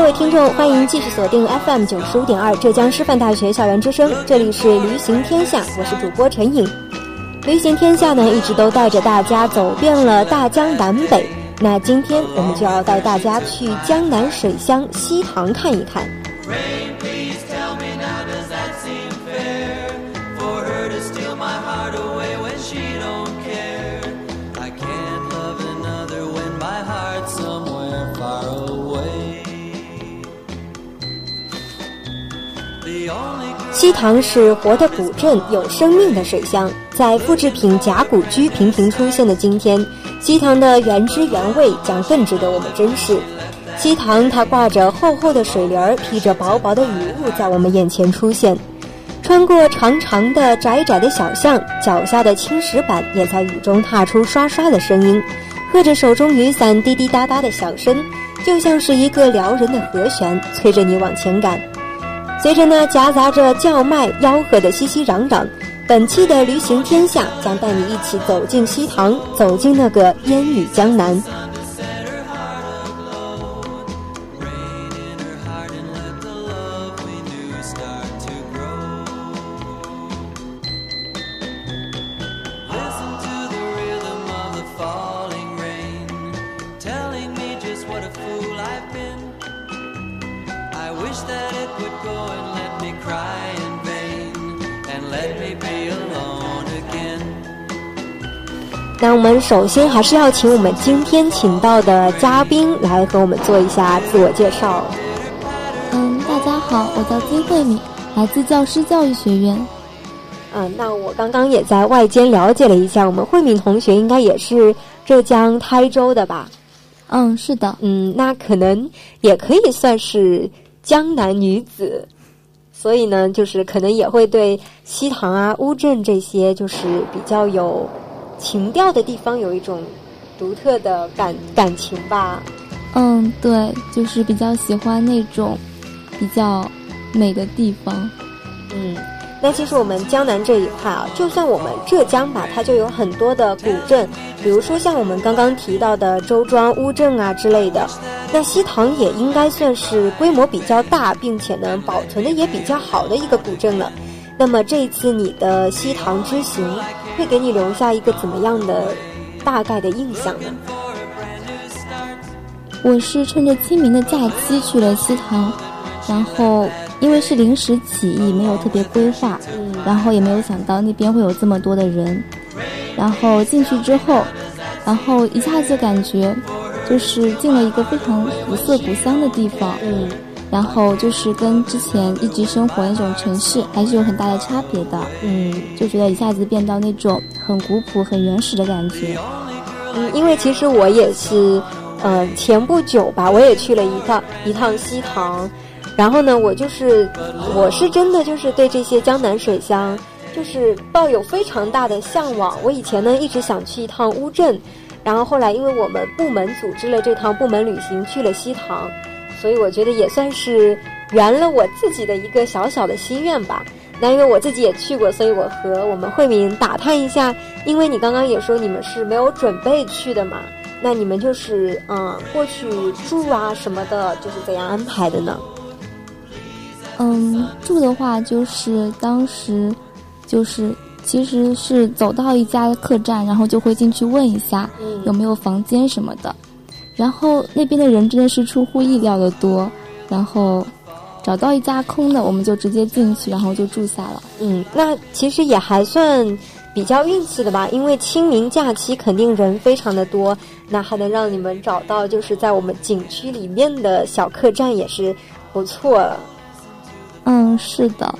各位听众，欢迎继续锁定 FM 九十五点二浙江师范大学校园之声，这里是驴行天下，我是主播陈颖。驴行天下呢，一直都带着大家走遍了大江南北，那今天我们就要带大家去江南水乡西塘看一看。西塘是活的古镇，有生命的水乡。在复制品假古居频频出现的今天，西塘的原汁原味将更值得我们珍视。西塘它挂着厚厚的水帘儿，披着薄薄的雨雾，在我们眼前出现。穿过长长的窄窄的小巷，脚下的青石板也在雨中踏出刷刷的声音，和着手中雨伞滴滴答答的响声，就像是一个撩人的和弦，催着你往前赶。随着那夹杂着叫卖、吆喝的熙熙攘攘，本期的驴行天下将带你一起走进西塘，走进那个烟雨江南。首先还是要请我们今天请到的嘉宾来和我们做一下自我介绍。嗯，大家好，我叫金慧敏，来自教师教育学院。嗯，那我刚刚也在外间了解了一下，我们慧敏同学应该也是浙江台州的吧？嗯，是的。嗯，那可能也可以算是江南女子，所以呢，就是可能也会对西塘啊、乌镇这些就是比较有。情调的地方有一种独特的感感情吧，嗯，对，就是比较喜欢那种比较美的地方，嗯，那其实我们江南这一块啊，就算我们浙江吧，它就有很多的古镇，比如说像我们刚刚提到的周庄、乌镇啊之类的，那西塘也应该算是规模比较大，并且呢保存的也比较好的一个古镇了。那么这一次你的西塘之行。会给你留下一个怎么样的大概的印象呢？我是趁着清明的假期去了西塘，然后因为是临时起意，没有特别规划，然后也没有想到那边会有这么多的人，然后进去之后，然后一下子就感觉就是进了一个非常古色古香的地方。嗯。然后就是跟之前一直生活那种城市还是有很大的差别的，嗯，就觉得一下子变到那种很古朴、很原始的感觉。嗯，因为其实我也是，嗯，前不久吧，我也去了一趟一趟西塘，然后呢，我就是我是真的就是对这些江南水乡就是抱有非常大的向往。我以前呢一直想去一趟乌镇，然后后来因为我们部门组织了这趟部门旅行去了西塘。所以我觉得也算是圆了我自己的一个小小的心愿吧。那因为我自己也去过，所以我和我们慧敏打探一下。因为你刚刚也说你们是没有准备去的嘛，那你们就是嗯过去住啊什么的，就是怎样安排的呢？嗯，住的话就是当时就是其实是走到一家客栈，然后就会进去问一下有没有房间什么的。然后那边的人真的是出乎意料的多，然后找到一家空的，我们就直接进去，然后就住下了。嗯，那其实也还算比较运气的吧，因为清明假期肯定人非常的多，那还能让你们找到就是在我们景区里面的小客栈也是不错了。嗯，是的。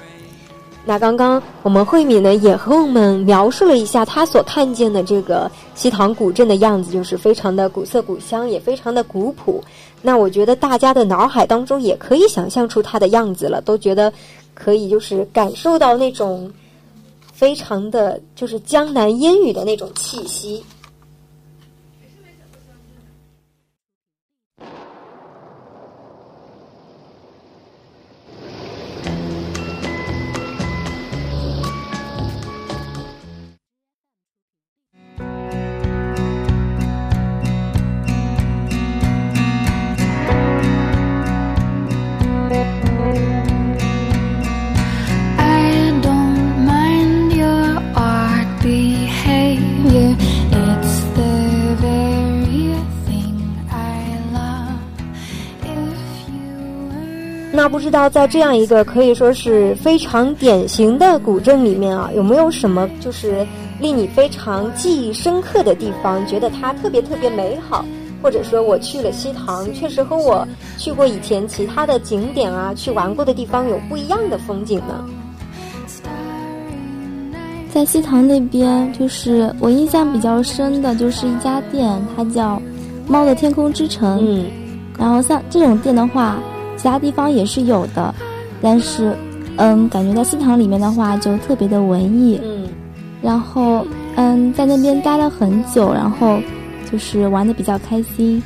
那刚刚我们慧敏呢也和我们描述了一下她所看见的这个西塘古镇的样子，就是非常的古色古香，也非常的古朴。那我觉得大家的脑海当中也可以想象出它的样子了，都觉得可以就是感受到那种非常的就是江南烟雨的那种气息。知道在这样一个可以说是非常典型的古镇里面啊，有没有什么就是令你非常记忆深刻的地方？觉得它特别特别美好，或者说我去了西塘，确实和我去过以前其他的景点啊，去玩过的地方有不一样的风景呢？在西塘那边，就是我印象比较深的，就是一家店，它叫“猫的天空之城”。嗯，然后像这种店的话。其他地方也是有的，但是，嗯，感觉在西塘里面的话就特别的文艺，嗯，然后，嗯，在那边待了很久，然后就是玩的比较开心。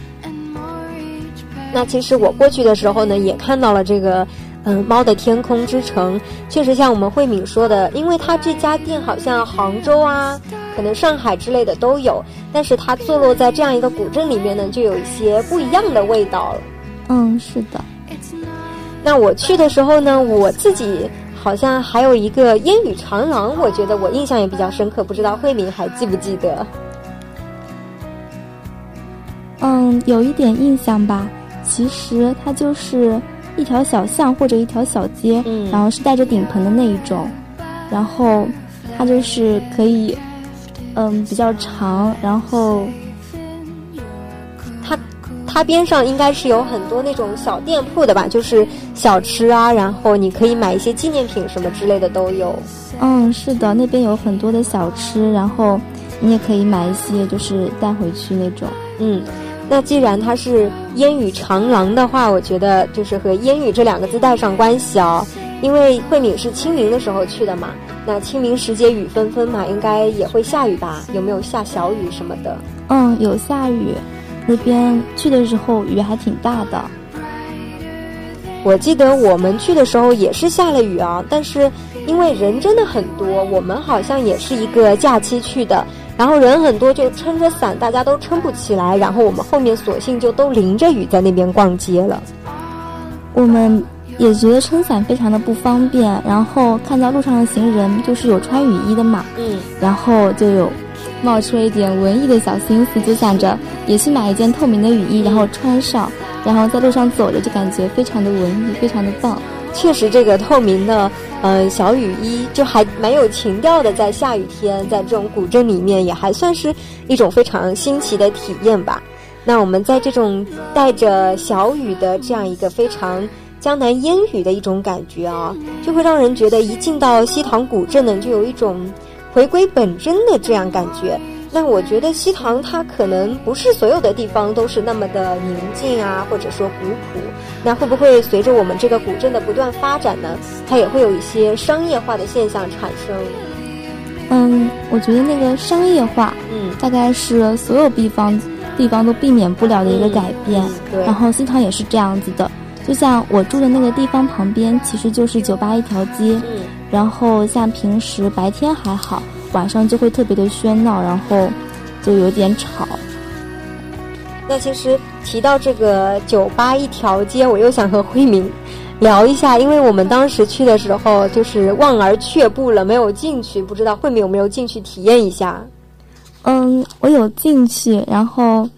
那其实我过去的时候呢，也看到了这个，嗯，猫的天空之城，确实像我们慧敏说的，因为它这家店好像杭州啊，可能上海之类的都有，但是它坐落在这样一个古镇里面呢，就有一些不一样的味道了。嗯，是的。那我去的时候呢，我自己好像还有一个烟雨长廊，我觉得我印象也比较深刻，不知道慧敏还记不记得？嗯，有一点印象吧。其实它就是一条小巷或者一条小街，嗯，然后是带着顶棚的那一种，然后它就是可以，嗯，比较长，然后。它边上应该是有很多那种小店铺的吧，就是小吃啊，然后你可以买一些纪念品什么之类的都有。嗯，是的，那边有很多的小吃，然后你也可以买一些，就是带回去那种。嗯，那既然它是烟雨长廊的话，我觉得就是和烟雨这两个字带上关系哦，因为慧敏是清明的时候去的嘛，那清明时节雨纷纷嘛，应该也会下雨吧？有没有下小雨什么的？嗯，有下雨。那边去的时候雨还挺大的，我记得我们去的时候也是下了雨啊，但是因为人真的很多，我们好像也是一个假期去的，然后人很多就撑着伞，大家都撑不起来，然后我们后面索性就都淋着雨在那边逛街了。我们也觉得撑伞非常的不方便，然后看到路上的行人就是有穿雨衣的嘛，嗯，然后就有。冒出了一点文艺的小心思，就想着也去买一件透明的雨衣，然后穿上，然后在路上走着，就感觉非常的文艺，非常的棒。确实，这个透明的，嗯，小雨衣就还蛮有情调的，在下雨天，在这种古镇里面，也还算是一种非常新奇的体验吧。那我们在这种带着小雨的这样一个非常江南烟雨的一种感觉啊，就会让人觉得一进到西塘古镇呢，就有一种。回归本真的这样感觉，那我觉得西塘它可能不是所有的地方都是那么的宁静啊，或者说古朴。那会不会随着我们这个古镇的不断发展呢，它也会有一些商业化的现象产生？嗯，我觉得那个商业化，嗯，大概是所有地方地方都避免不了的一个改变。对，然后西塘也是这样子的。就像我住的那个地方旁边，其实就是酒吧一条街。嗯，然后像平时白天还好，晚上就会特别的喧闹，然后就有点吵。那其实提到这个酒吧一条街，我又想和慧敏聊一下，因为我们当时去的时候就是望而却步了，没有进去，不知道慧敏有没有进去体验一下？嗯，我有进去，然后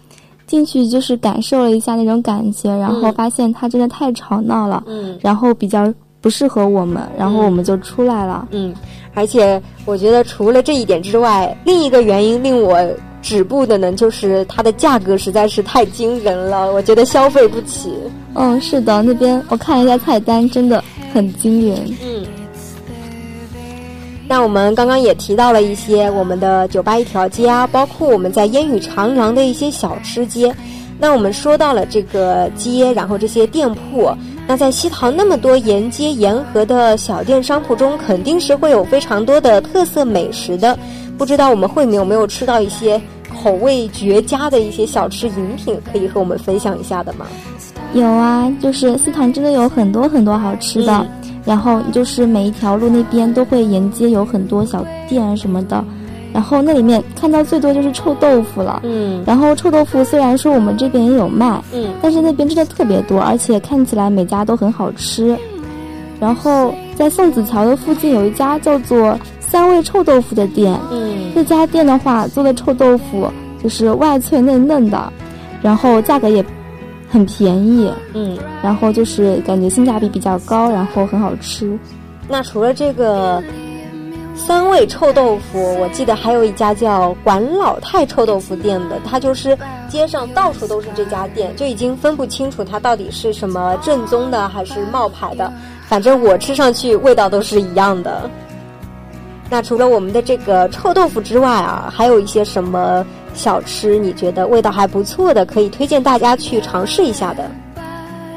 进去就是感受了一下那种感觉，然后发现它真的太吵闹了，嗯，然后比较不适合我们，然后我们就出来了。嗯，而且我觉得除了这一点之外，另一个原因令我止步的呢，就是它的价格实在是太惊人了，我觉得消费不起。嗯，是的，那边我看了一下菜单，真的很惊人。嗯。那我们刚刚也提到了一些我们的酒吧一条街啊，包括我们在烟雨长廊的一些小吃街。那我们说到了这个街，然后这些店铺。那在西塘那么多沿街沿河的小店商铺中，肯定是会有非常多的特色美食的。不知道我们慧敏有没有吃到一些口味绝佳的一些小吃饮品，可以和我们分享一下的吗？有啊，就是西塘真的有很多很多好吃的。然后就是每一条路那边都会沿街有很多小店什么的，然后那里面看到最多就是臭豆腐了。嗯，然后臭豆腐虽然说我们这边也有卖，嗯，但是那边真的特别多，而且看起来每家都很好吃。然后在宋子桥的附近有一家叫做三味臭豆腐的店，嗯，这家店的话做的臭豆腐就是外脆内嫩的，然后价格也。很便宜，嗯，然后就是感觉性价比比较高，然后很好吃。那除了这个三味臭豆腐，我记得还有一家叫管老太臭豆腐店的，它就是街上到处都是这家店，就已经分不清楚它到底是什么正宗的还是冒牌的。反正我吃上去味道都是一样的。那除了我们的这个臭豆腐之外啊，还有一些什么？小吃你觉得味道还不错的，可以推荐大家去尝试一下的。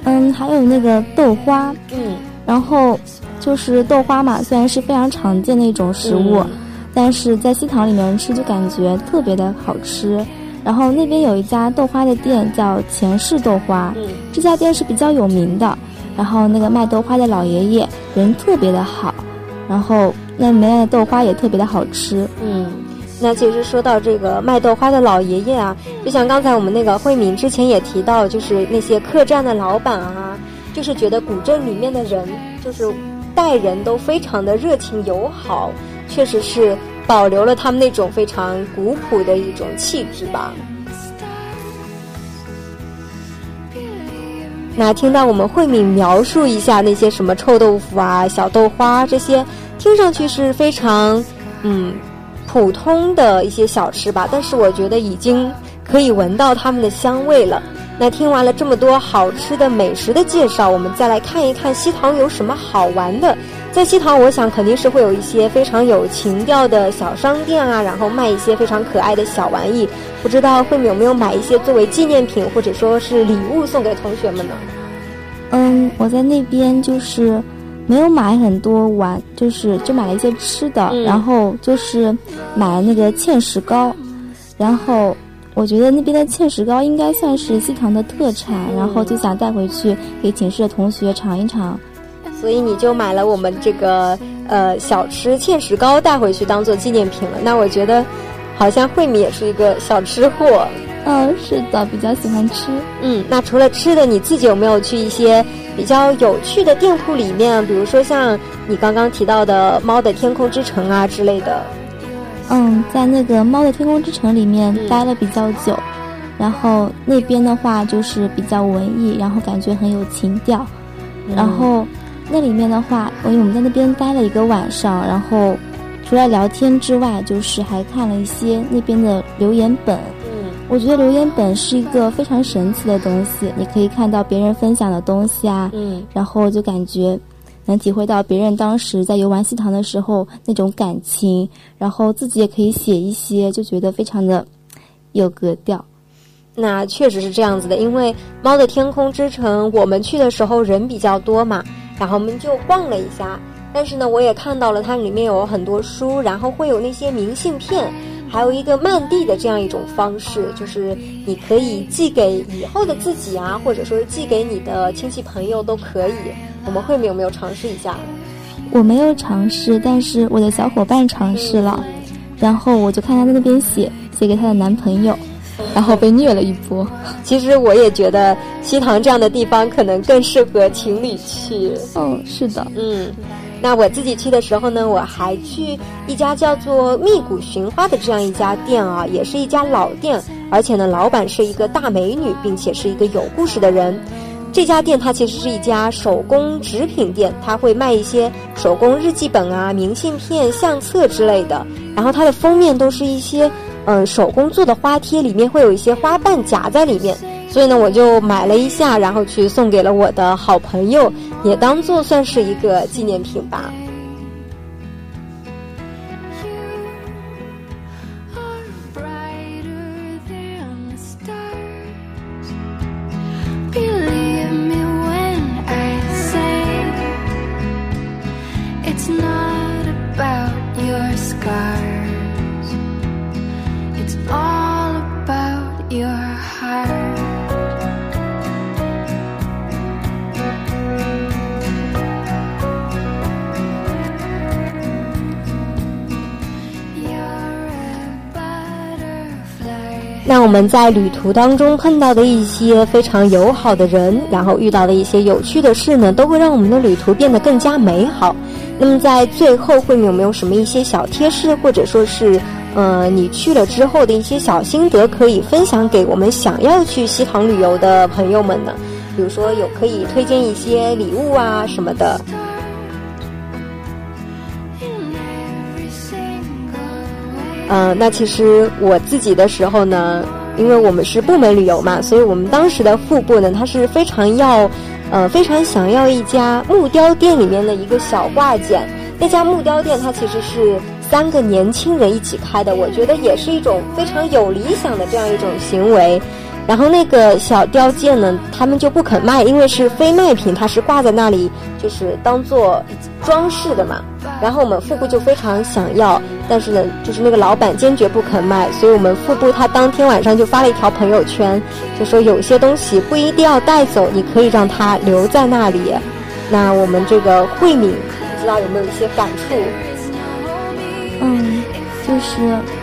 嗯，还有那个豆花，嗯，然后就是豆花嘛，虽然是非常常见的一种食物，但是在西塘里面吃就感觉特别的好吃。然后那边有一家豆花的店叫前世豆花，嗯，这家店是比较有名的。然后那个卖豆花的老爷爷人特别的好，然后那里面的豆花也特别的好吃，嗯。那其实说到这个卖豆花的老爷爷啊，就像刚才我们那个慧敏之前也提到，就是那些客栈的老板啊，就是觉得古镇里面的人就是待人都非常的热情友好，确实是保留了他们那种非常古朴的一种气质吧。那听到我们慧敏描述一下那些什么臭豆腐啊、小豆花这些，听上去是非常嗯。普通的一些小吃吧，但是我觉得已经可以闻到它们的香味了。那听完了这么多好吃的美食的介绍，我们再来看一看西塘有什么好玩的。在西塘，我想肯定是会有一些非常有情调的小商店啊，然后卖一些非常可爱的小玩意。不知道慧敏有没有买一些作为纪念品或者说是礼物送给同学们呢？嗯，我在那边就是。没有买很多玩，就是就买了一些吃的，然后就是买了那个芡实糕，然后我觉得那边的芡实糕应该算是西塘的特产，然后就想带回去给寝室的同学尝一尝，所以你就买了我们这个呃小吃芡实糕带回去当做纪念品了。那我觉得好像慧敏也是一个小吃货，嗯，是的，比较喜欢吃。嗯，那除了吃的，你自己有没有去一些？比较有趣的店铺里面，比如说像你刚刚提到的“猫的天空之城”啊之类的。嗯，在那个“猫的天空之城”里面待了比较久，然后那边的话就是比较文艺，然后感觉很有情调。然后那里面的话，因为我们在那边待了一个晚上，然后除了聊天之外，就是还看了一些那边的留言本。我觉得留言本是一个非常神奇的东西，你可以看到别人分享的东西啊，嗯，然后就感觉能体会到别人当时在游玩西塘的时候那种感情，然后自己也可以写一些，就觉得非常的有格调。那确实是这样子的，因为猫的天空之城我们去的时候人比较多嘛，然后我们就逛了一下，但是呢，我也看到了它里面有很多书，然后会有那些明信片。还有一个慢递的这样一种方式，就是你可以寄给以后的自己啊，或者说是寄给你的亲戚朋友都可以。我们慧敏有没有尝试一下？我没有尝试，但是我的小伙伴尝试了，然后我就看他在那边写，写给他的男朋友，然后被虐了一波。其实我也觉得西塘这样的地方可能更适合情侣去。哦，是的，嗯。那我自己去的时候呢，我还去一家叫做蜜谷寻花的这样一家店啊，也是一家老店，而且呢，老板是一个大美女，并且是一个有故事的人。这家店它其实是一家手工纸品店，它会卖一些手工日记本啊、明信片、相册之类的。然后它的封面都是一些嗯手工做的花贴，里面会有一些花瓣夹在里面。所以呢，我就买了一下，然后去送给了我的好朋友，也当做算是一个纪念品吧。那我们在旅途当中碰到的一些非常友好的人，然后遇到的一些有趣的事呢，都会让我们的旅途变得更加美好。那么在最后，慧敏有没有什么一些小贴士，或者说是，呃，你去了之后的一些小心得，可以分享给我们想要去西塘旅游的朋友们呢？比如说有可以推荐一些礼物啊什么的。呃，那其实我自己的时候呢，因为我们是部门旅游嘛，所以我们当时的副部呢，他是非常要，呃，非常想要一家木雕店里面的一个小挂件。那家木雕店它其实是三个年轻人一起开的，我觉得也是一种非常有理想的这样一种行为。然后那个小雕件呢，他们就不肯卖，因为是非卖品，它是挂在那里，就是当做装饰的嘛。然后我们副部就非常想要，但是呢，就是那个老板坚决不肯卖，所以我们副部他当天晚上就发了一条朋友圈，就说有些东西不一定要带走，你可以让它留在那里。那我们这个慧敏，不知道有没有一些感触？嗯，就是。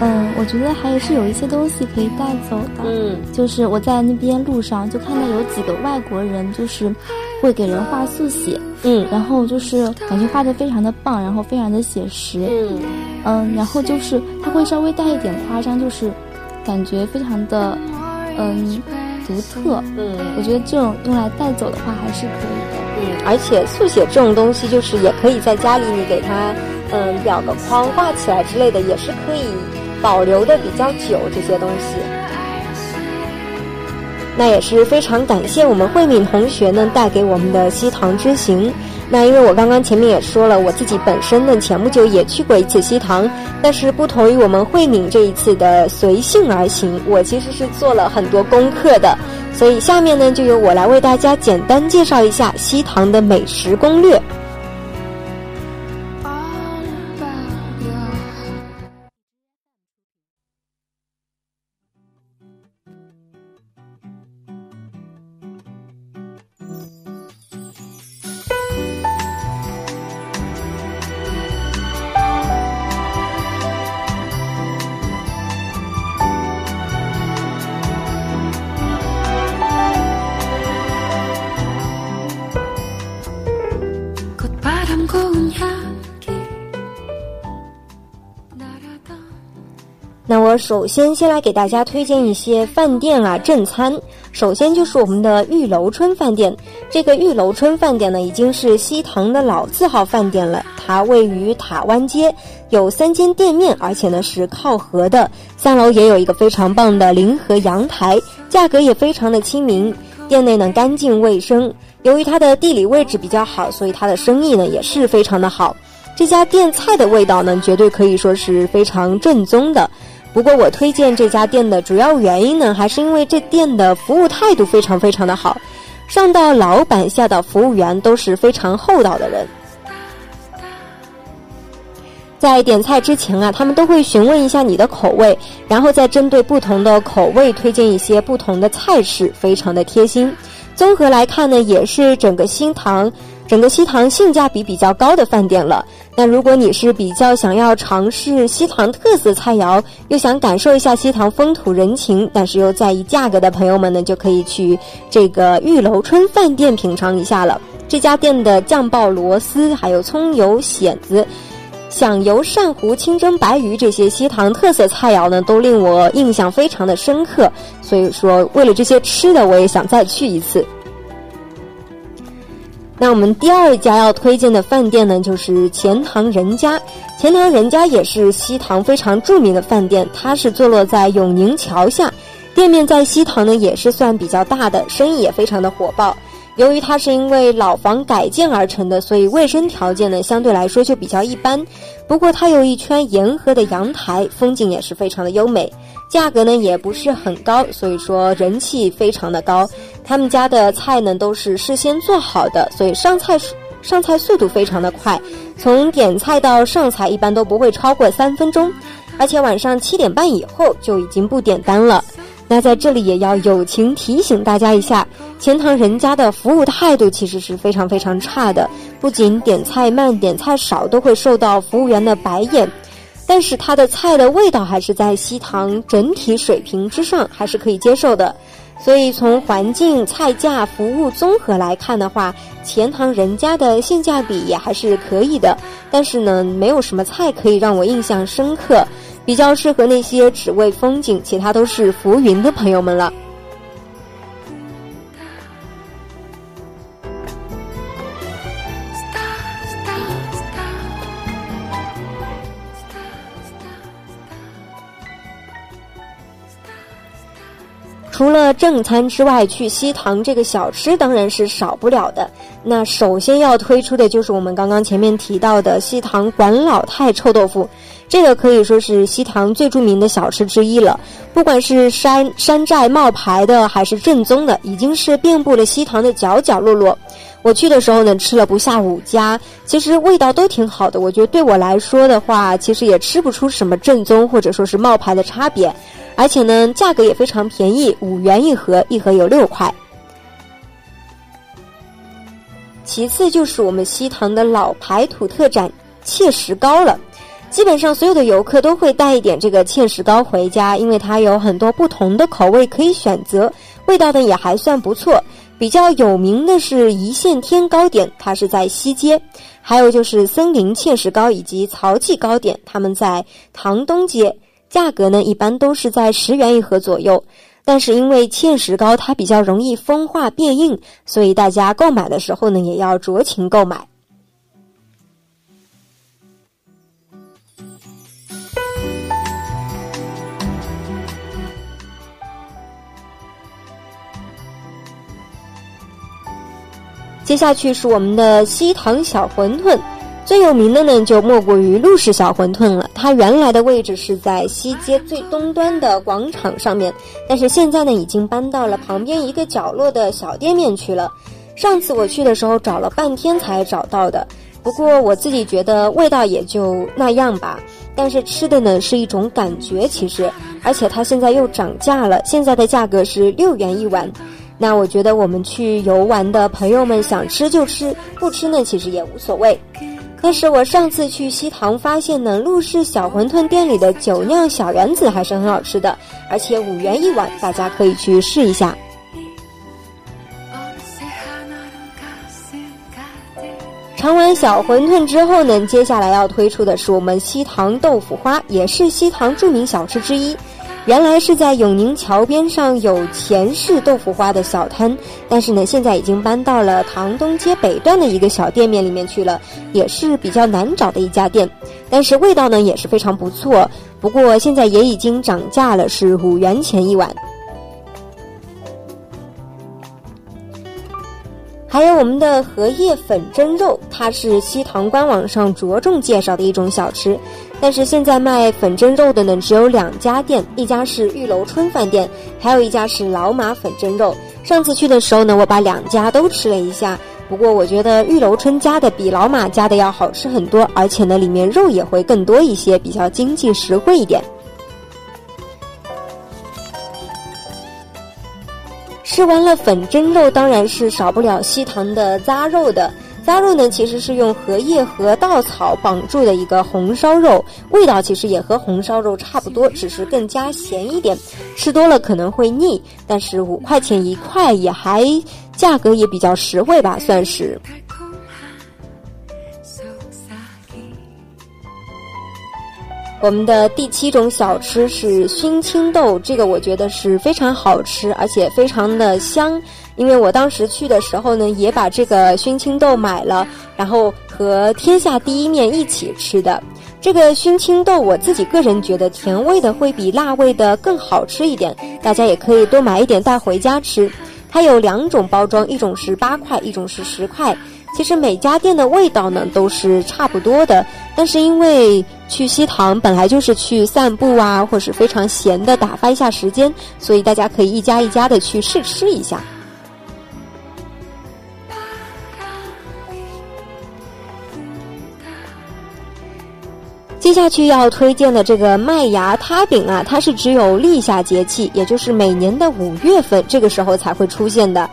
嗯，我觉得还是有一些东西可以带走的。嗯，就是我在那边路上就看到有几个外国人，就是会给人画速写。嗯，然后就是感觉画的非常的棒，然后非常的写实。嗯嗯，然后就是他会稍微带一点夸张，就是感觉非常的嗯独特。嗯，我觉得这种用来带走的话还是可以的。嗯，而且速写这种东西，就是也可以在家里你给它嗯裱个框画起来之类的，也是可以。保留的比较久这些东西，那也是非常感谢我们慧敏同学呢带给我们的西塘之行。那因为我刚刚前面也说了，我自己本身呢前不久也去过一次西塘，但是不同于我们慧敏这一次的随性而行，我其实是做了很多功课的。所以下面呢就由我来为大家简单介绍一下西塘的美食攻略。首先先来给大家推荐一些饭店啊正餐。首先就是我们的玉楼春饭店。这个玉楼春饭店呢，已经是西塘的老字号饭店了。它位于塔湾街，有三间店面，而且呢是靠河的。三楼也有一个非常棒的临河阳台，价格也非常的亲民。店内呢干净卫生。由于它的地理位置比较好，所以它的生意呢也是非常的好。这家店菜的味道呢，绝对可以说是非常正宗的。不过我推荐这家店的主要原因呢，还是因为这店的服务态度非常非常的好，上到老板，下到服务员都是非常厚道的人。在点菜之前啊，他们都会询问一下你的口味，然后再针对不同的口味推荐一些不同的菜式，非常的贴心。综合来看呢，也是整个新塘。整个西塘性价比比较高的饭店了。那如果你是比较想要尝试西塘特色菜肴，又想感受一下西塘风土人情，但是又在意价格的朋友们呢，就可以去这个玉楼春饭店品尝一下了。这家店的酱爆螺丝，还有葱油蚬子、响油鳝糊、清蒸白鱼这些西塘特色菜肴呢，都令我印象非常的深刻。所以说，为了这些吃的，我也想再去一次。那我们第二家要推荐的饭店呢，就是钱塘人家。钱塘人家也是西塘非常著名的饭店，它是坐落在永宁桥下，店面在西塘呢也是算比较大的，生意也非常的火爆。由于它是因为老房改建而成的，所以卫生条件呢相对来说就比较一般。不过它有一圈沿河的阳台，风景也是非常的优美。价格呢也不是很高，所以说人气非常的高。他们家的菜呢都是事先做好的，所以上菜上菜速度非常的快，从点菜到上菜一般都不会超过三分钟，而且晚上七点半以后就已经不点单了。那在这里也要友情提醒大家一下，钱塘人家的服务态度其实是非常非常差的，不仅点菜慢、点菜少都会受到服务员的白眼。但是它的菜的味道还是在西塘整体水平之上，还是可以接受的。所以从环境、菜价、服务综合来看的话，钱塘人家的性价比也还是可以的。但是呢，没有什么菜可以让我印象深刻，比较适合那些只为风景，其他都是浮云的朋友们了。除了正餐之外，去西塘这个小吃当然是少不了的。那首先要推出的就是我们刚刚前面提到的西塘管老太臭豆腐，这个可以说是西塘最著名的小吃之一了。不管是山山寨冒牌的，还是正宗的，已经是遍布了西塘的角角落落。我去的时候呢，吃了不下五家，其实味道都挺好的。我觉得对我来说的话，其实也吃不出什么正宗或者说是冒牌的差别。而且呢，价格也非常便宜，五元一盒，一盒有六块。其次就是我们西塘的老牌土特产切石膏了，基本上所有的游客都会带一点这个切石糕回家，因为它有很多不同的口味可以选择，味道呢也还算不错。比较有名的是一线天糕点，它是在西街；还有就是森林切石糕以及曹记糕点，他们在塘东街。价格呢，一般都是在十元一盒左右，但是因为芡实糕它比较容易风化变硬，所以大家购买的时候呢，也要酌情购买。接下去是我们的西塘小馄饨。最有名的呢，就莫过于陆氏小馄饨了。它原来的位置是在西街最东端的广场上面，但是现在呢，已经搬到了旁边一个角落的小店面去了。上次我去的时候找了半天才找到的，不过我自己觉得味道也就那样吧。但是吃的呢是一种感觉，其实，而且它现在又涨价了，现在的价格是六元一碗。那我觉得我们去游玩的朋友们想吃就吃，不吃呢其实也无所谓。但是我上次去西塘发现呢，陆氏小馄饨店里的酒酿小圆子还是很好吃的，而且五元一碗，大家可以去试一下。尝完小馄饨之后呢，接下来要推出的是我们西塘豆腐花，也是西塘著名小吃之一。原来是在永宁桥边上有钱氏豆腐花的小摊，但是呢，现在已经搬到了塘东街北段的一个小店面里面去了，也是比较难找的一家店，但是味道呢也是非常不错。不过现在也已经涨价了，是五元钱一碗。还有我们的荷叶粉蒸肉，它是西塘官网上着重介绍的一种小吃。但是现在卖粉蒸肉的呢，只有两家店，一家是玉楼春饭店，还有一家是老马粉蒸肉。上次去的时候呢，我把两家都吃了一下，不过我觉得玉楼春家的比老马家的要好吃很多，而且呢，里面肉也会更多一些，比较经济实惠一点。吃完了粉蒸肉，当然是少不了西塘的扎肉的。杂肉呢，其实是用荷叶和稻草绑住的一个红烧肉，味道其实也和红烧肉差不多，只是更加咸一点，吃多了可能会腻。但是五块钱一块也还价格也比较实惠吧，算是。我们的第七种小吃是熏青豆，这个我觉得是非常好吃，而且非常的香。因为我当时去的时候呢，也把这个熏青豆买了，然后和天下第一面一起吃的。这个熏青豆，我自己个人觉得甜味的会比辣味的更好吃一点，大家也可以多买一点带回家吃。它有两种包装，一种是八块，一种是十块。其实每家店的味道呢都是差不多的，但是因为去西塘本来就是去散步啊，或是非常闲的打发一下时间，所以大家可以一家一家的去试吃一下。接下去要推荐的这个麦芽塌饼啊，它是只有立夏节气，也就是每年的五月份这个时候才会出现的。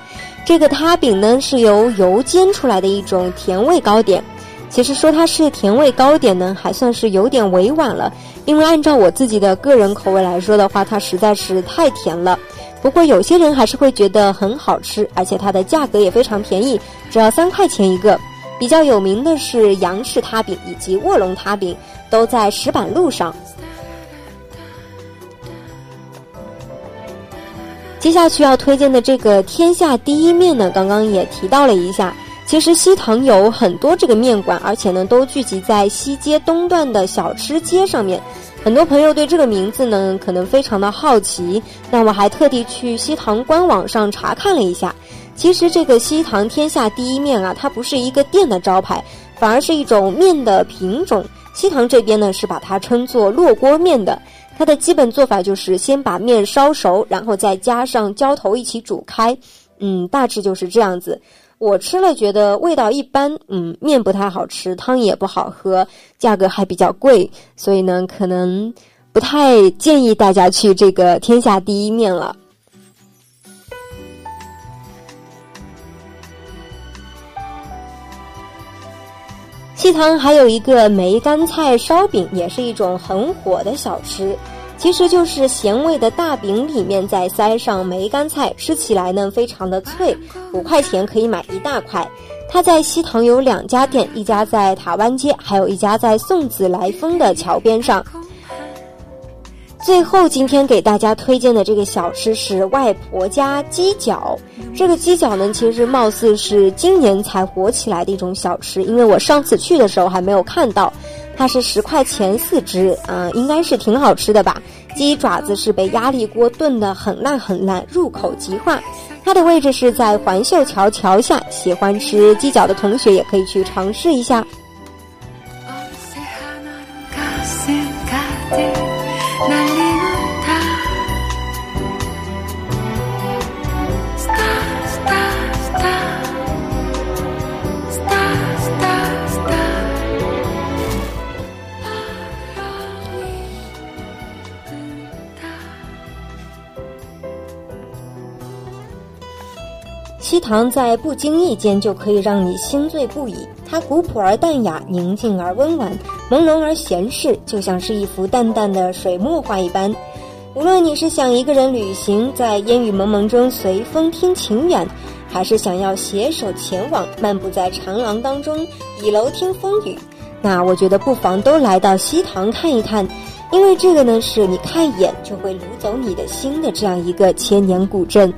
这个塌饼呢，是由油煎出来的一种甜味糕点。其实说它是甜味糕点呢，还算是有点委婉了，因为按照我自己的个人口味来说的话，它实在是太甜了。不过有些人还是会觉得很好吃，而且它的价格也非常便宜，只要三块钱一个。比较有名的是杨氏塌饼以及卧龙塌饼。都在石板路上。接下去要推荐的这个天下第一面呢，刚刚也提到了一下。其实西塘有很多这个面馆，而且呢都聚集在西街东段的小吃街上面。很多朋友对这个名字呢可能非常的好奇，那我还特地去西塘官网上查看了一下。其实这个西塘天下第一面啊，它不是一个店的招牌，反而是一种面的品种。西塘这边呢是把它称作烙锅面的，它的基本做法就是先把面烧熟，然后再加上浇头一起煮开，嗯，大致就是这样子。我吃了觉得味道一般，嗯，面不太好吃，汤也不好喝，价格还比较贵，所以呢可能不太建议大家去这个天下第一面了。西塘还有一个梅干菜烧饼，也是一种很火的小吃。其实就是咸味的大饼里面再塞上梅干菜，吃起来呢非常的脆。五块钱可以买一大块。它在西塘有两家店，一家在塔湾街，还有一家在宋子来风的桥边上。最后，今天给大家推荐的这个小吃是外婆家鸡脚。这个鸡脚呢，其实貌似是今年才火起来的一种小吃，因为我上次去的时候还没有看到。它是十块钱四只，啊，应该是挺好吃的吧？鸡爪子是被压力锅炖得很烂很烂，入口即化。它的位置是在环秀桥桥下，喜欢吃鸡脚的同学也可以去尝试一下。西塘在不经意间就可以让你心醉不已。它古朴而淡雅，宁静而温婉，朦胧而闲适，就像是一幅淡淡的水墨画一般。无论你是想一个人旅行，在烟雨蒙蒙中随风听情远，还是想要携手前往，漫步在长廊当中倚楼听风雨，那我觉得不妨都来到西塘看一看，因为这个呢是你看一眼就会掳走你的心的这样一个千年古镇。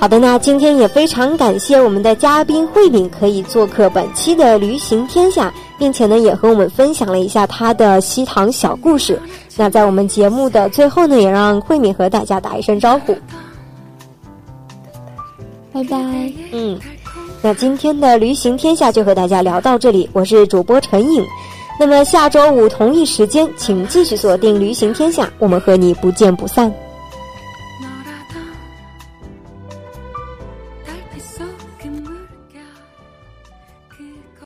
好的，那今天也非常感谢我们的嘉宾慧敏可以做客本期的驴行天下，并且呢也和我们分享了一下他的西塘小故事。那在我们节目的最后呢，也让慧敏和大家打一声招呼，拜拜。嗯，那今天的驴行天下就和大家聊到这里，我是主播陈颖。那么下周五同一时间，请继续锁定驴行天下，我们和你不见不散。